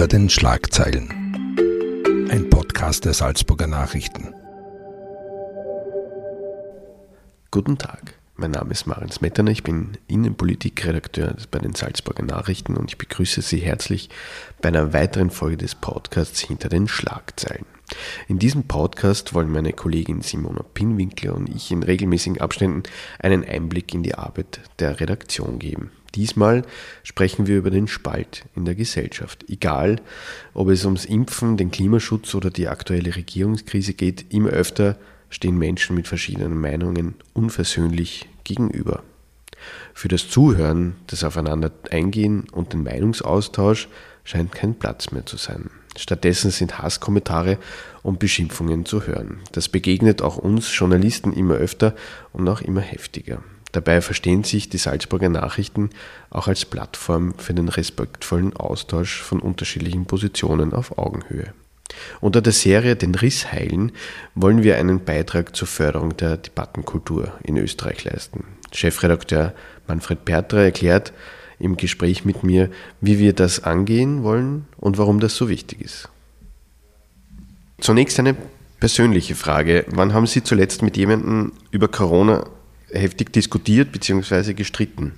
Hinter den Schlagzeilen. Ein Podcast der Salzburger Nachrichten. Guten Tag, mein Name ist Marin Smetana, ich bin Innenpolitikredakteur bei den Salzburger Nachrichten und ich begrüße Sie herzlich bei einer weiteren Folge des Podcasts Hinter den Schlagzeilen. In diesem Podcast wollen meine Kollegin Simona Pinwinkler und ich in regelmäßigen Abständen einen Einblick in die Arbeit der Redaktion geben. Diesmal sprechen wir über den Spalt in der Gesellschaft. Egal, ob es ums Impfen, den Klimaschutz oder die aktuelle Regierungskrise geht, immer öfter stehen Menschen mit verschiedenen Meinungen unversöhnlich gegenüber. Für das Zuhören, das Aufeinander eingehen und den Meinungsaustausch scheint kein Platz mehr zu sein. Stattdessen sind Hasskommentare und Beschimpfungen zu hören. Das begegnet auch uns Journalisten immer öfter und auch immer heftiger. Dabei verstehen sich die Salzburger Nachrichten auch als Plattform für den respektvollen Austausch von unterschiedlichen Positionen auf Augenhöhe. Unter der Serie Den Riss heilen wollen wir einen Beitrag zur Förderung der Debattenkultur in Österreich leisten. Chefredakteur Manfred Pertra erklärt im Gespräch mit mir, wie wir das angehen wollen und warum das so wichtig ist. Zunächst eine persönliche Frage. Wann haben Sie zuletzt mit jemandem über Corona heftig diskutiert bzw. gestritten?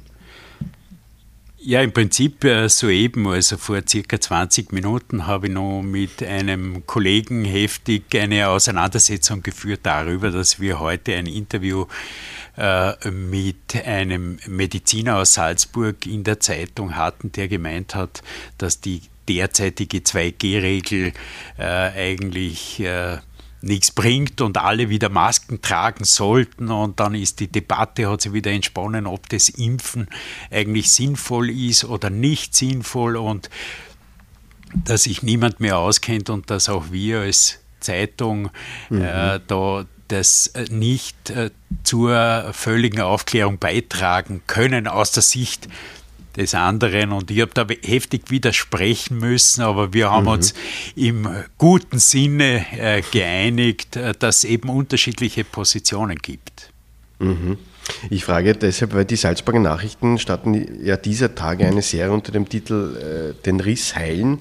Ja, im Prinzip äh, soeben, also vor circa 20 Minuten, habe ich noch mit einem Kollegen heftig eine Auseinandersetzung geführt darüber, dass wir heute ein Interview äh, mit einem Mediziner aus Salzburg in der Zeitung hatten, der gemeint hat, dass die derzeitige 2G-Regel äh, eigentlich nichts bringt und alle wieder Masken tragen sollten. Und dann ist die Debatte, hat sich wieder entsponnen, ob das Impfen eigentlich sinnvoll ist oder nicht sinnvoll und dass sich niemand mehr auskennt und dass auch wir als Zeitung mhm. äh, da das nicht äh, zur völligen Aufklärung beitragen können aus der Sicht des anderen und ich habe da heftig widersprechen müssen, aber wir haben mhm. uns im guten Sinne äh, geeinigt, äh, dass es eben unterschiedliche Positionen gibt. Mhm. Ich frage deshalb, weil die Salzburger Nachrichten starten ja dieser Tage eine Serie unter dem Titel äh, Den Riss heilen.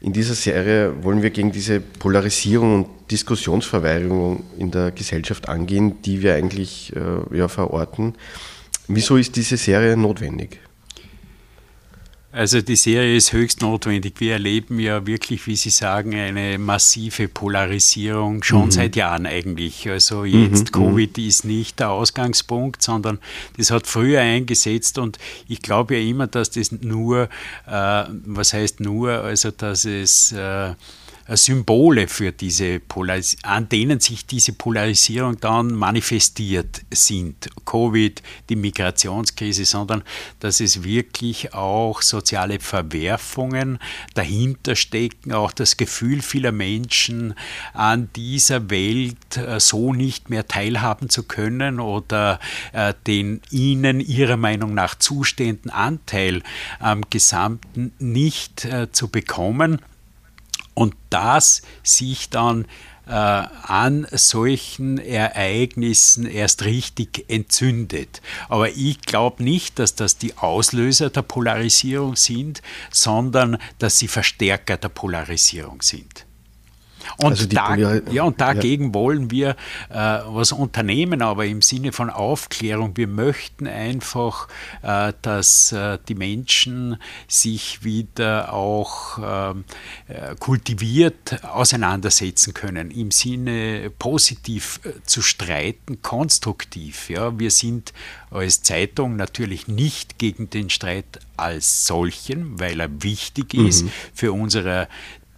In dieser Serie wollen wir gegen diese Polarisierung und Diskussionsverweigerung in der Gesellschaft angehen, die wir eigentlich äh, ja, verorten. Wieso ist diese Serie notwendig? Also die Serie ist höchst notwendig. Wir erleben ja wirklich, wie Sie sagen, eine massive Polarisierung schon mhm. seit Jahren eigentlich. Also jetzt mhm. Covid ist nicht der Ausgangspunkt, sondern das hat früher eingesetzt und ich glaube ja immer, dass das nur, äh, was heißt nur, also dass es äh, äh, Symbole für diese an denen sich diese Polarisierung dann manifestiert sind. Covid, die Migrationskrise, sondern dass es wirklich auch soziale Verwerfungen dahinter stecken, auch das Gefühl vieler Menschen an dieser Welt äh, so nicht mehr teilhaben zu können oder äh, den ihnen ihrer Meinung nach zustehenden Anteil am Gesamten nicht zu bekommen und das sich dann äh, an solchen Ereignissen erst richtig entzündet. Aber ich glaube nicht, dass das die Auslöser der Polarisierung sind, sondern dass sie Verstärker der Polarisierung sind. Und, also da, ja, und dagegen ja. wollen wir äh, was unternehmen, aber im Sinne von Aufklärung. Wir möchten einfach, äh, dass äh, die Menschen sich wieder auch ähm, äh, kultiviert auseinandersetzen können, im Sinne positiv äh, zu streiten, konstruktiv. Ja. Wir sind als Zeitung natürlich nicht gegen den Streit als solchen, weil er wichtig ist mhm. für unsere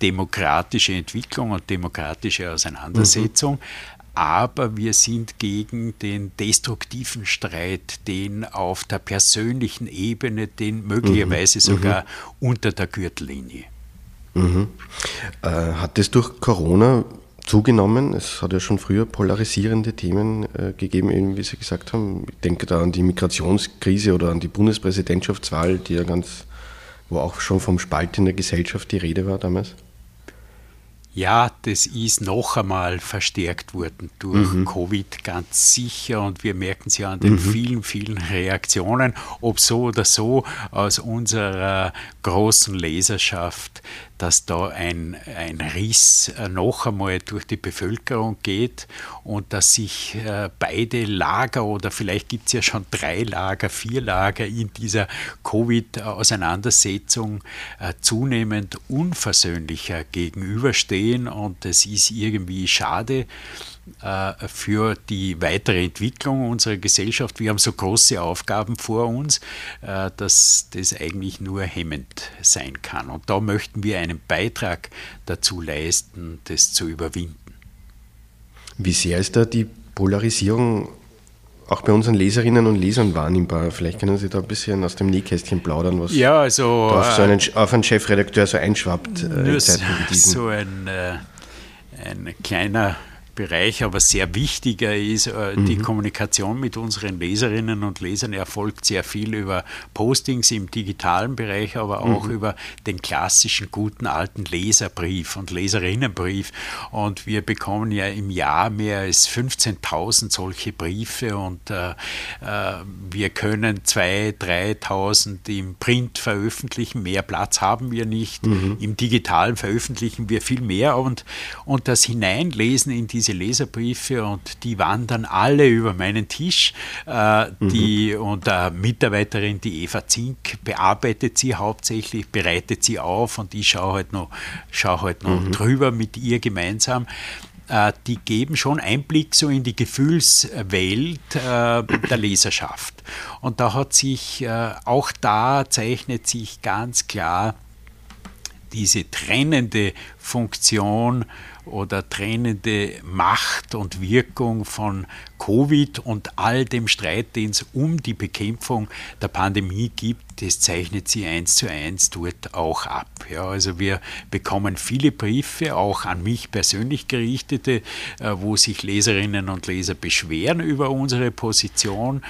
demokratische Entwicklung und demokratische Auseinandersetzung. Mhm. Aber wir sind gegen den destruktiven Streit, den auf der persönlichen Ebene, den möglicherweise mhm. sogar mhm. unter der Gürtellinie. Mhm. Äh, hat es durch Corona zugenommen? Es hat ja schon früher polarisierende Themen äh, gegeben, wie Sie gesagt haben. Ich denke da an die Migrationskrise oder an die Bundespräsidentschaftswahl, die ja ganz, wo auch schon vom Spalt in der Gesellschaft die Rede war damals. Ja, das ist noch einmal verstärkt worden durch mhm. Covid, ganz sicher. Und wir merken es ja an den mhm. vielen, vielen Reaktionen, ob so oder so aus unserer großen Leserschaft dass da ein, ein Riss äh, noch einmal durch die Bevölkerung geht und dass sich äh, beide Lager oder vielleicht gibt es ja schon drei Lager, vier Lager in dieser Covid-Auseinandersetzung äh, zunehmend unversöhnlicher gegenüberstehen und es ist irgendwie schade für die weitere Entwicklung unserer Gesellschaft. Wir haben so große Aufgaben vor uns, äh, dass das eigentlich nur hemmend sein kann. Und da möchten wir einen Beitrag dazu leisten, das zu überwinden. Wie sehr ist da die Polarisierung auch bei unseren Leserinnen und Lesern wahrnehmbar? Vielleicht können Sie da ein bisschen aus dem Nähkästchen plaudern, was ja, also, auf, so einen, auf einen Chefredakteur so einschwappt äh. So ein, äh, ein kleiner Bereich aber sehr wichtiger ist. Äh, die mhm. Kommunikation mit unseren Leserinnen und Lesern erfolgt sehr viel über Postings im digitalen Bereich, aber auch mhm. über den klassischen guten alten Leserbrief und Leserinnenbrief. Und wir bekommen ja im Jahr mehr als 15.000 solche Briefe und äh, äh wir können 2.000, 3.000 im Print veröffentlichen. Mehr Platz haben wir nicht. Mhm. Im digitalen veröffentlichen wir viel mehr und, und das Hineinlesen in diese diese Leserbriefe und die wandern alle über meinen Tisch. Äh, die, mhm. Und eine Mitarbeiterin, die Eva Zink, bearbeitet sie hauptsächlich, bereitet sie auf und ich schaue halt noch, schaue halt noch mhm. drüber mit ihr gemeinsam äh, die geben schon Einblick so in die Gefühlswelt äh, der Leserschaft. Und da hat sich, äh, auch da zeichnet sich ganz klar diese trennende Funktion oder trennende Macht und Wirkung von Covid und all dem Streit, den es um die Bekämpfung der Pandemie gibt, das zeichnet sie eins zu eins dort auch ab. Ja, also wir bekommen viele Briefe, auch an mich persönlich gerichtete, äh, wo sich Leserinnen und Leser beschweren über unsere Position.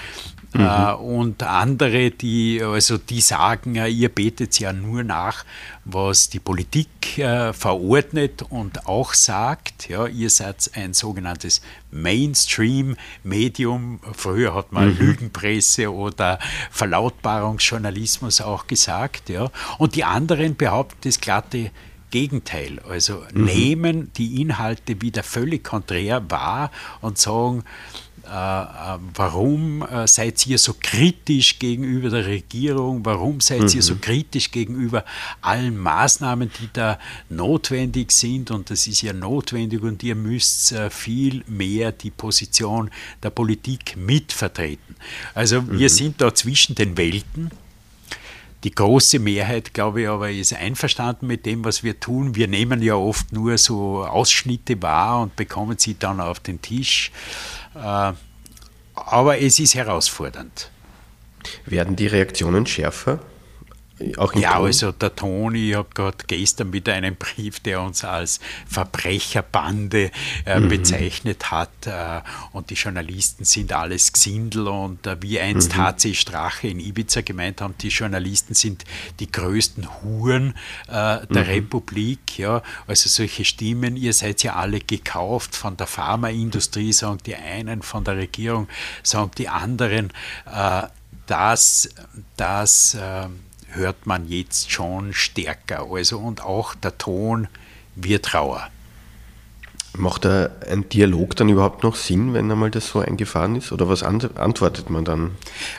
Mhm. Äh, und andere, die, also die sagen, ihr betet ja nur nach, was die Politik äh, verordnet und auch sagt. Ja, ihr seid ein sogenanntes Mainstream-Medium. Früher hat man mhm. Lügenpresse oder Verlautbarungsjournalismus auch gesagt. Ja. Und die anderen behaupten das glatte Gegenteil. Also mhm. nehmen die Inhalte wieder völlig konträr wahr und sagen, warum äh, seid ihr so kritisch gegenüber der Regierung? Warum seid mhm. ihr so mhm. kritisch gegenüber allen Maßnahmen, die da notwendig sind? Und das ist ja notwendig und ihr müsst viel mehr die Position der Politik mitvertreten. Also mhm. wir sind da zwischen den Welten. Die große Mehrheit, glaube ich, aber ist einverstanden mit dem, was wir tun. Wir nehmen ja oft nur so Ausschnitte wahr und bekommen sie dann auf den Tisch. Äh, aber es ist herausfordernd. Werden die Reaktionen schärfer? Auch ja, Ton? also der Toni, ich habe gerade gestern wieder einen Brief, der uns als Verbrecherbande äh, mhm. bezeichnet hat äh, und die Journalisten sind alles Gesindel und äh, wie einst mhm. HC Strache in Ibiza gemeint haben, die Journalisten sind die größten Huren äh, der mhm. Republik. Ja. Also solche Stimmen, ihr seid ja alle gekauft von der Pharmaindustrie, sagen die einen, von der Regierung, sagen die anderen. Äh, dass, dass ähm, hört man jetzt schon stärker. Also und auch der Ton wird rauer. Macht ein Dialog dann überhaupt noch Sinn, wenn einmal das so eingefahren ist? Oder was antwortet man dann?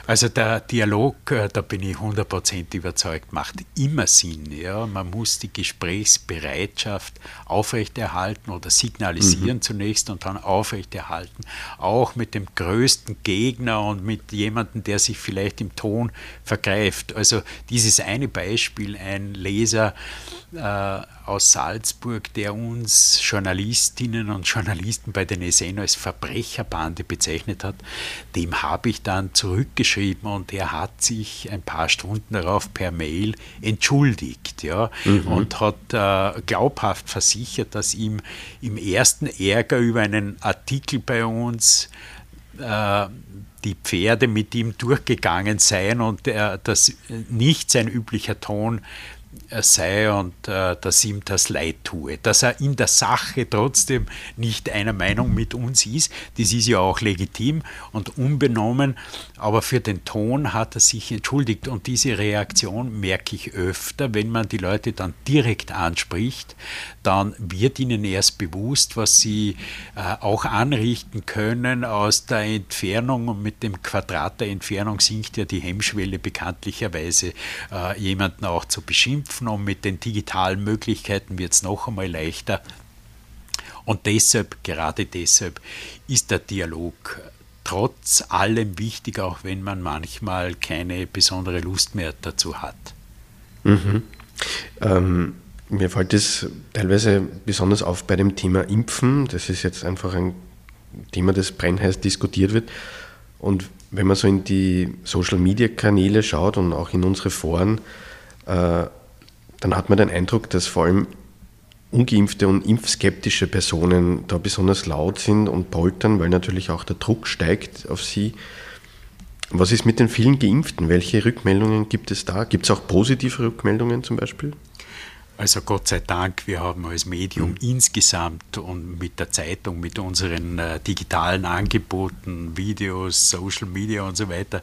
Also der Dialog, äh, da bin ich 100% überzeugt, macht immer Sinn. Ja? Man muss die Gesprächsbereitschaft aufrechterhalten oder signalisieren mhm. zunächst und dann aufrechterhalten. Auch mit dem größten Gegner und mit jemandem, der sich vielleicht im Ton vergreift. Also dieses eine Beispiel, ein Leser äh, aus Salzburg, der uns Journalistinnen und Journalisten bei den Esseno als Verbrecherbande bezeichnet hat, dem habe ich dann zurückgeschrieben und er hat sich ein paar Stunden darauf per Mail entschuldigt ja, mhm. und hat äh, glaubhaft versichert, dass ihm im ersten Ärger über einen Artikel bei uns äh, die Pferde mit ihm durchgegangen seien und er, das nicht sein üblicher Ton sei und äh, dass ihm das leid tue. Dass er in der Sache trotzdem nicht einer Meinung mit uns ist, das ist ja auch legitim und unbenommen, aber für den Ton hat er sich entschuldigt. Und diese Reaktion merke ich öfter, wenn man die Leute dann direkt anspricht, dann wird ihnen erst bewusst, was sie äh, auch anrichten können. Aus der Entfernung und mit dem Quadrat der Entfernung sinkt ja die Hemmschwelle bekanntlicherweise, äh, jemanden auch zu beschimpfen und mit den digitalen Möglichkeiten wird es noch einmal leichter. Und deshalb, gerade deshalb, ist der Dialog trotz allem wichtig, auch wenn man manchmal keine besondere Lust mehr dazu hat. Mhm. Ähm, mir fällt es teilweise besonders auf bei dem Thema Impfen. Das ist jetzt einfach ein Thema, das brennheiß diskutiert wird. Und wenn man so in die Social-Media-Kanäle schaut und auch in unsere Foren, äh, dann hat man den Eindruck, dass vor allem ungeimpfte und impfskeptische Personen da besonders laut sind und poltern, weil natürlich auch der Druck steigt auf sie. Was ist mit den vielen Geimpften? Welche Rückmeldungen gibt es da? Gibt es auch positive Rückmeldungen zum Beispiel? Also Gott sei Dank, wir haben als Medium mhm. insgesamt und mit der Zeitung, mit unseren äh, digitalen Angeboten, Videos, Social Media und so weiter,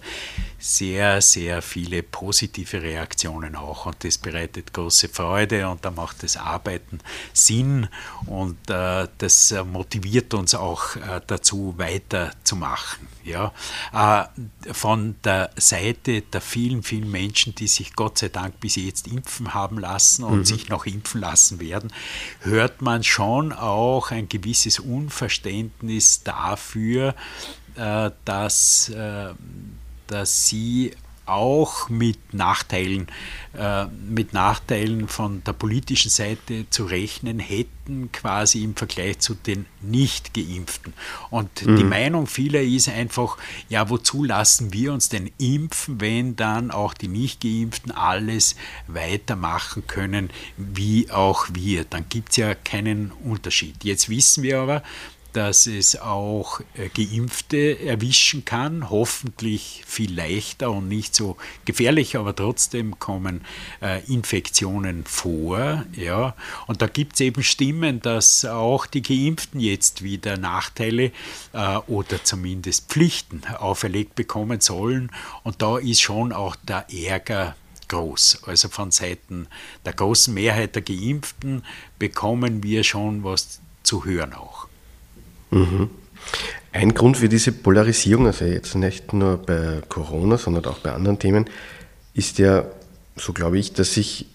sehr, sehr viele positive Reaktionen auch. Und das bereitet große Freude und da macht das Arbeiten Sinn und äh, das motiviert uns auch äh, dazu, weiterzumachen. Ja? Äh, von der Seite der vielen, vielen Menschen, die sich Gott sei Dank bis jetzt impfen haben lassen und mhm. sich sich noch impfen lassen werden, hört man schon auch ein gewisses Unverständnis dafür, äh, dass, äh, dass sie auch mit Nachteilen, äh, mit Nachteilen von der politischen Seite zu rechnen hätten, quasi im Vergleich zu den Nicht-Geimpften. Und mhm. die Meinung vieler ist einfach, ja, wozu lassen wir uns denn impfen, wenn dann auch die Nicht-Geimpften alles weitermachen können, wie auch wir? Dann gibt es ja keinen Unterschied. Jetzt wissen wir aber, dass es auch äh, Geimpfte erwischen kann, hoffentlich viel leichter und nicht so gefährlich, aber trotzdem kommen äh, Infektionen vor. Ja. Und da gibt es eben Stimmen, dass auch die Geimpften jetzt wieder Nachteile äh, oder zumindest Pflichten auferlegt bekommen sollen. Und da ist schon auch der Ärger groß. Also von Seiten der großen Mehrheit der Geimpften bekommen wir schon was zu hören auch. Mhm. Ein Grund für diese Polarisierung, also jetzt nicht nur bei Corona, sondern auch bei anderen Themen, ist ja, so glaube ich, dass sich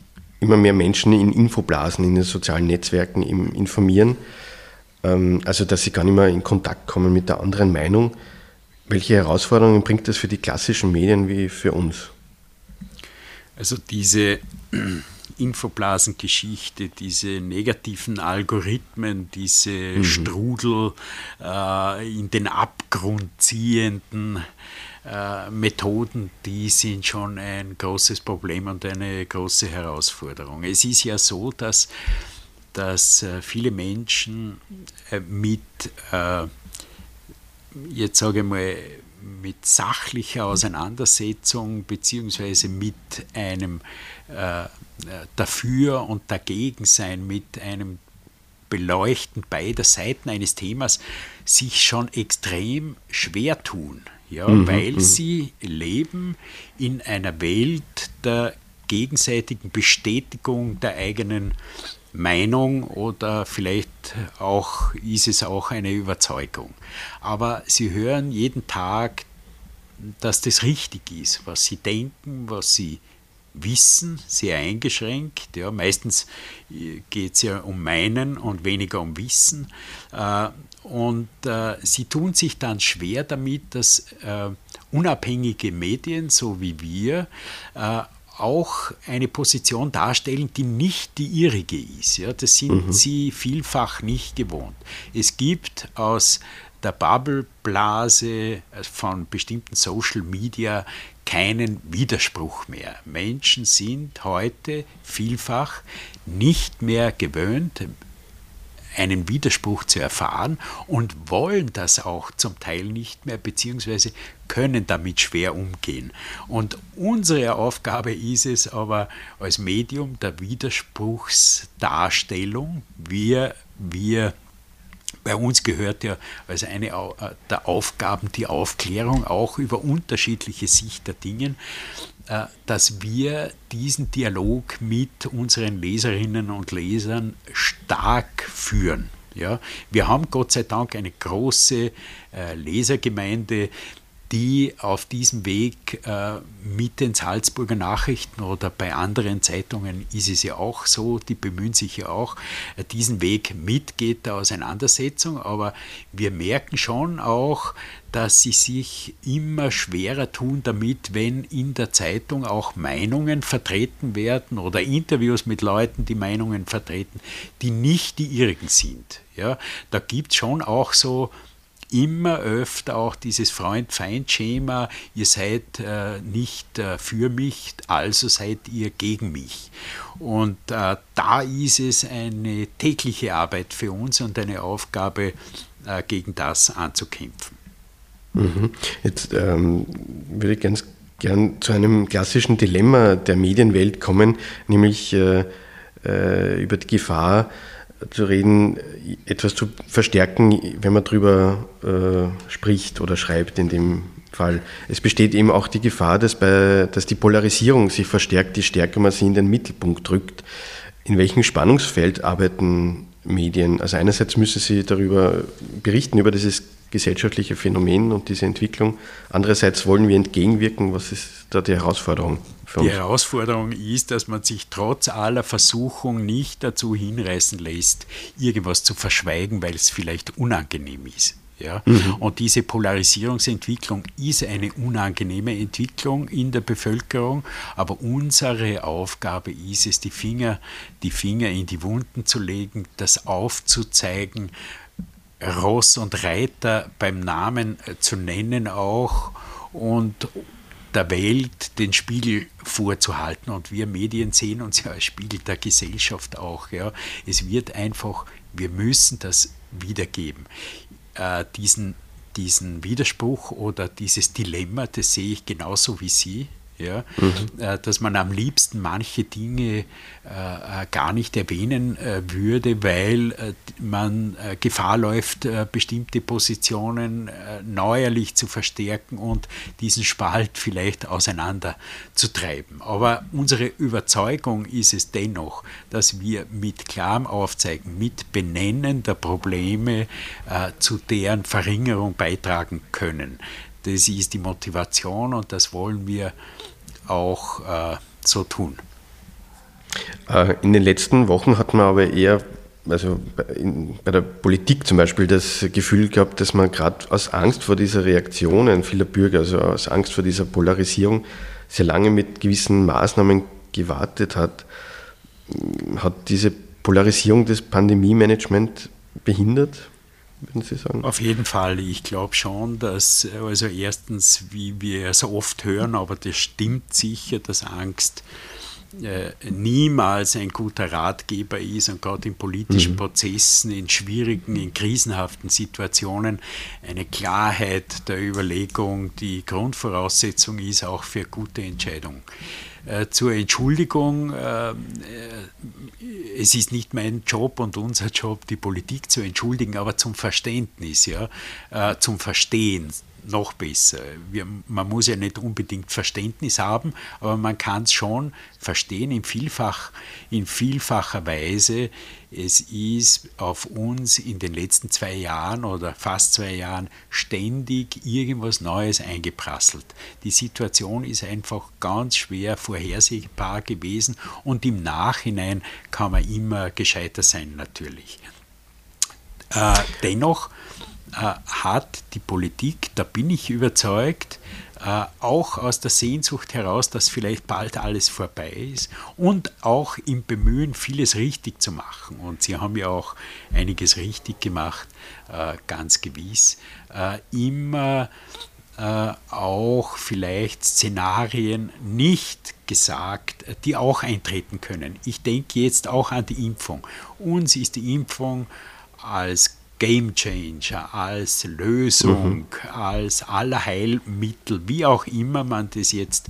immer mehr Menschen in Infoblasen, in den sozialen Netzwerken informieren, ähm, also dass sie gar nicht mehr in Kontakt kommen mit der anderen Meinung. Welche Herausforderungen bringt das für die klassischen Medien wie für uns? Also diese Infoblasengeschichte, diese negativen Algorithmen, diese mhm. Strudel äh, in den Abgrund ziehenden äh, Methoden, die sind schon ein großes Problem und eine große Herausforderung. Es ist ja so, dass, dass äh, viele Menschen äh, mit, äh, jetzt sage ich mal, mit sachlicher Auseinandersetzung beziehungsweise mit einem äh, dafür und dagegen sein, mit einem Beleuchten beider Seiten eines Themas sich schon extrem schwer tun, ja, mhm, weil mhm. sie leben in einer Welt der gegenseitigen Bestätigung der eigenen Meinung oder vielleicht auch ist es auch eine Überzeugung. Aber sie hören jeden Tag, dass das richtig ist, was sie denken, was sie Wissen sehr eingeschränkt. Ja, meistens äh, geht es ja um Meinen und weniger um Wissen. Äh, und äh, sie tun sich dann schwer damit, dass unabhängige Medien, so wie wir, auch eine Position darstellen, die nicht die ihrige ist. Ja, das sind mhm. sie vielfach nicht gewohnt. Es gibt aus der Bubbleblase von bestimmten Social Media keinen Widerspruch mehr. Menschen sind heute vielfach nicht mehr gewöhnt, einen Widerspruch zu erfahren und wollen das auch zum Teil nicht mehr, beziehungsweise können damit schwer umgehen. Und unsere Aufgabe ist es aber als Medium der Widerspruchsdarstellung, wir, wir bei uns gehört ja als eine äh, der Aufgaben die Aufklärung auch über unterschiedliche Sicht der Dinge, dass wir diesen Dialog mit unseren Leserinnen und Lesern stark führen. Ja, wir haben Gott sei Dank eine große äh, Lesergemeinde, die auf diesem Weg äh, mit den Salzburger Nachrichten oder bei anderen Zeitungen ist es ja auch so, die bemühen sich ja auch, äh, diesen Weg mitgeht der Auseinandersetzung, aber wir merken schon auch, dass sie sich immer schwerer tun damit, wenn in der Zeitung auch Meinungen vertreten werden oder Interviews mit Leuten, die Meinungen vertreten, die nicht die ihrigen sind. Ja, da gibt es schon auch so immer öfter auch dieses Freund-Feind-Schema, ihr seid äh, nicht äh, für mich, also seid ihr gegen mich. Und äh, da ist es eine tägliche Arbeit für uns und eine Aufgabe, äh, gegen das anzukämpfen. Mhm. Jetzt ähm, würde ich ganz gern zu einem klassischen Dilemma der Medienwelt kommen, nämlich äh, äh, über die Gefahr, zu reden, etwas zu verstärken, wenn man darüber äh, spricht oder schreibt in dem Fall. Es besteht eben auch die Gefahr, dass, bei, dass die Polarisierung sich verstärkt, je stärker man sie in den Mittelpunkt drückt. In welchem Spannungsfeld arbeiten Medien? Also einerseits müssen sie darüber berichten, über dieses gesellschaftliche Phänomen und diese Entwicklung. Andererseits wollen wir entgegenwirken. Was ist da die Herausforderung für uns? Die Herausforderung ist, dass man sich trotz aller Versuchung nicht dazu hinreißen lässt, irgendwas zu verschweigen, weil es vielleicht unangenehm ist. Ja? Mhm. Und diese Polarisierungsentwicklung ist eine unangenehme Entwicklung in der Bevölkerung, aber unsere Aufgabe ist es, die Finger, die Finger in die Wunden zu legen, das aufzuzeigen, Ross und Reiter beim Namen zu nennen auch und der Welt den Spiegel vorzuhalten. Und wir Medien sehen uns ja als Spiegel der Gesellschaft auch. Ja. Es wird einfach, wir müssen das wiedergeben. Äh, diesen, diesen Widerspruch oder dieses Dilemma, das sehe ich genauso wie Sie ja, mhm. äh, dass man am liebsten manche Dinge äh, äh gar nicht erwähnen äh, würde, weil man Gefahr läuft, bestimmte Positionen neuerlich zu verstärken und diesen Spalt vielleicht auseinander zu treiben. Aber unsere Überzeugung ist es dennoch, dass wir mit klarem Aufzeigen, mit Benennen der Probleme zu deren Verringerung beitragen können. Das ist die Motivation und das wollen wir auch äh, so tun. Äh, in den letzten Wochen hat man aber eher, also bei der Politik zum Beispiel, das Gefühl gehabt, dass man gerade aus Angst vor dieser Reaktionen vieler Bürger, also aus Angst vor dieser Polarisierung, sehr lange mit gewissen Maßnahmen gewartet hat. Hat diese Polarisierung des Pandemie-Management behindert? Würden Sie sagen? Auf jeden Fall. Ich glaube schon, dass, also erstens, wie wir so oft hören, aber das stimmt sicher, dass Angst äh, niemals ein guter Ratgeber ist und gerade in politischen mhm. Prozessen, in schwierigen, in krisenhaften Situationen eine Klarheit der Überlegung die Grundvoraussetzung ist auch für gute Entscheidungen. Äh, zur Entschuldigung, äh, es ist nicht mein Job und unser Job, die Politik zu entschuldigen, aber zum Verständnis, ja, zum Verstehen noch besser. Wir, man muss ja nicht unbedingt Verständnis haben, aber man kann es schon verstehen in, vielfach, in vielfacher Weise. Es ist auf uns in den letzten zwei Jahren oder fast zwei Jahren ständig irgendwas Neues eingeprasselt. Die Situation ist einfach ganz schwer vorhersehbar gewesen und im Nachhinein kann man immer gescheiter sein natürlich. Äh, dennoch hat die Politik, da bin ich überzeugt, äh, auch aus der Sehnsucht heraus, dass vielleicht bald alles vorbei ist und auch im Bemühen, vieles richtig zu machen. Und Sie haben ja auch einiges richtig gemacht, äh, ganz gewiss, immer auch vielleicht Szenarien nicht gesagt, die auch eintreten können. Ich denke jetzt auch an die Impfung. Uns ist die Impfung als Game Changer, als Lösung, mhm. als Allerheilmittel, wie auch immer man das jetzt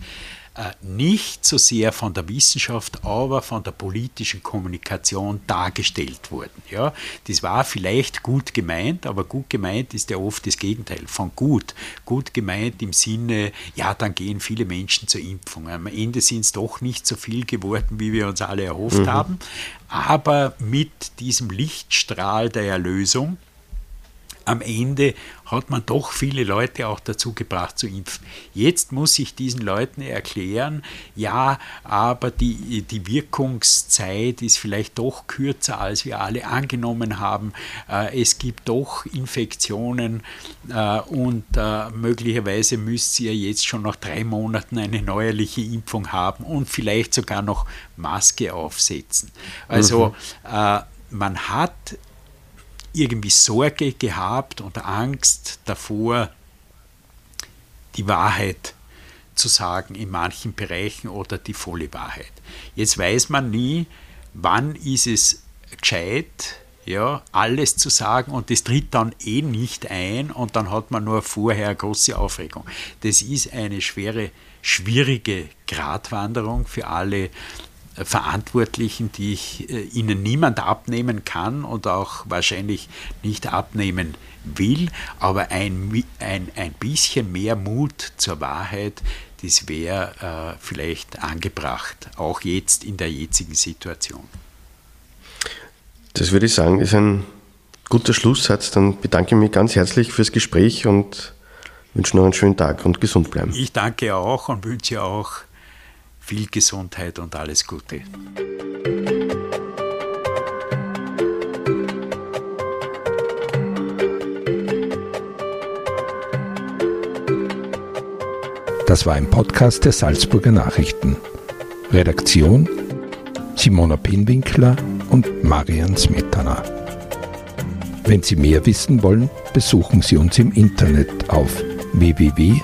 nicht so sehr von der Wissenschaft, aber von der politischen Kommunikation dargestellt worden. Ja, das war vielleicht gut gemeint, aber gut gemeint ist ja oft das Gegenteil von gut. Gut gemeint im Sinne, ja, dann gehen viele Menschen zur Impfung. Am Ende sind es doch nicht so viel geworden, wie wir uns alle erhofft mhm. haben, aber mit diesem Lichtstrahl der Erlösung am Ende hat man doch viele Leute auch dazu gebracht zu impfen. Jetzt muss ich diesen Leuten erklären, ja, aber die, die Wirkungszeit ist vielleicht doch kürzer, als wir alle angenommen haben. Äh, es gibt doch Infektionen äh, und äh, möglicherweise müsst ihr jetzt schon nach drei Monaten eine neuerliche Impfung haben und vielleicht sogar noch Maske aufsetzen. Also mhm. man hat irgendwie Sorge gehabt und Angst davor, die Wahrheit zu sagen in manchen Bereichen oder die volle Wahrheit. Jetzt weiß man nie, wann ist es gescheit, ja, alles zu sagen und das tritt dann eh nicht ein und dann hat man nur vorher große Aufregung. Das ist eine schwere, schwierige Gratwanderung für alle Verantwortlichen, die ich äh, ihnen niemand abnehmen kann und auch wahrscheinlich nicht abnehmen will, aber ein, ein, ein bisschen mehr Mut zur Wahrheit, das wäre äh, vielleicht angebracht, auch jetzt in der jetzigen Situation. Das würde ich sagen, ist ein guter Schlusssatz. Dann bedanke ich mich ganz herzlich fürs Gespräch und wünsche noch einen schönen Tag und gesund bleiben. Ich danke auch und wünsche auch viel Gesundheit und alles Gute. Das war ein Podcast der Salzburger Nachrichten. Redaktion Simona Pinwinkler und Marian Smetana. Wenn Sie mehr wissen wollen, besuchen Sie uns im Internet auf www.sn.at.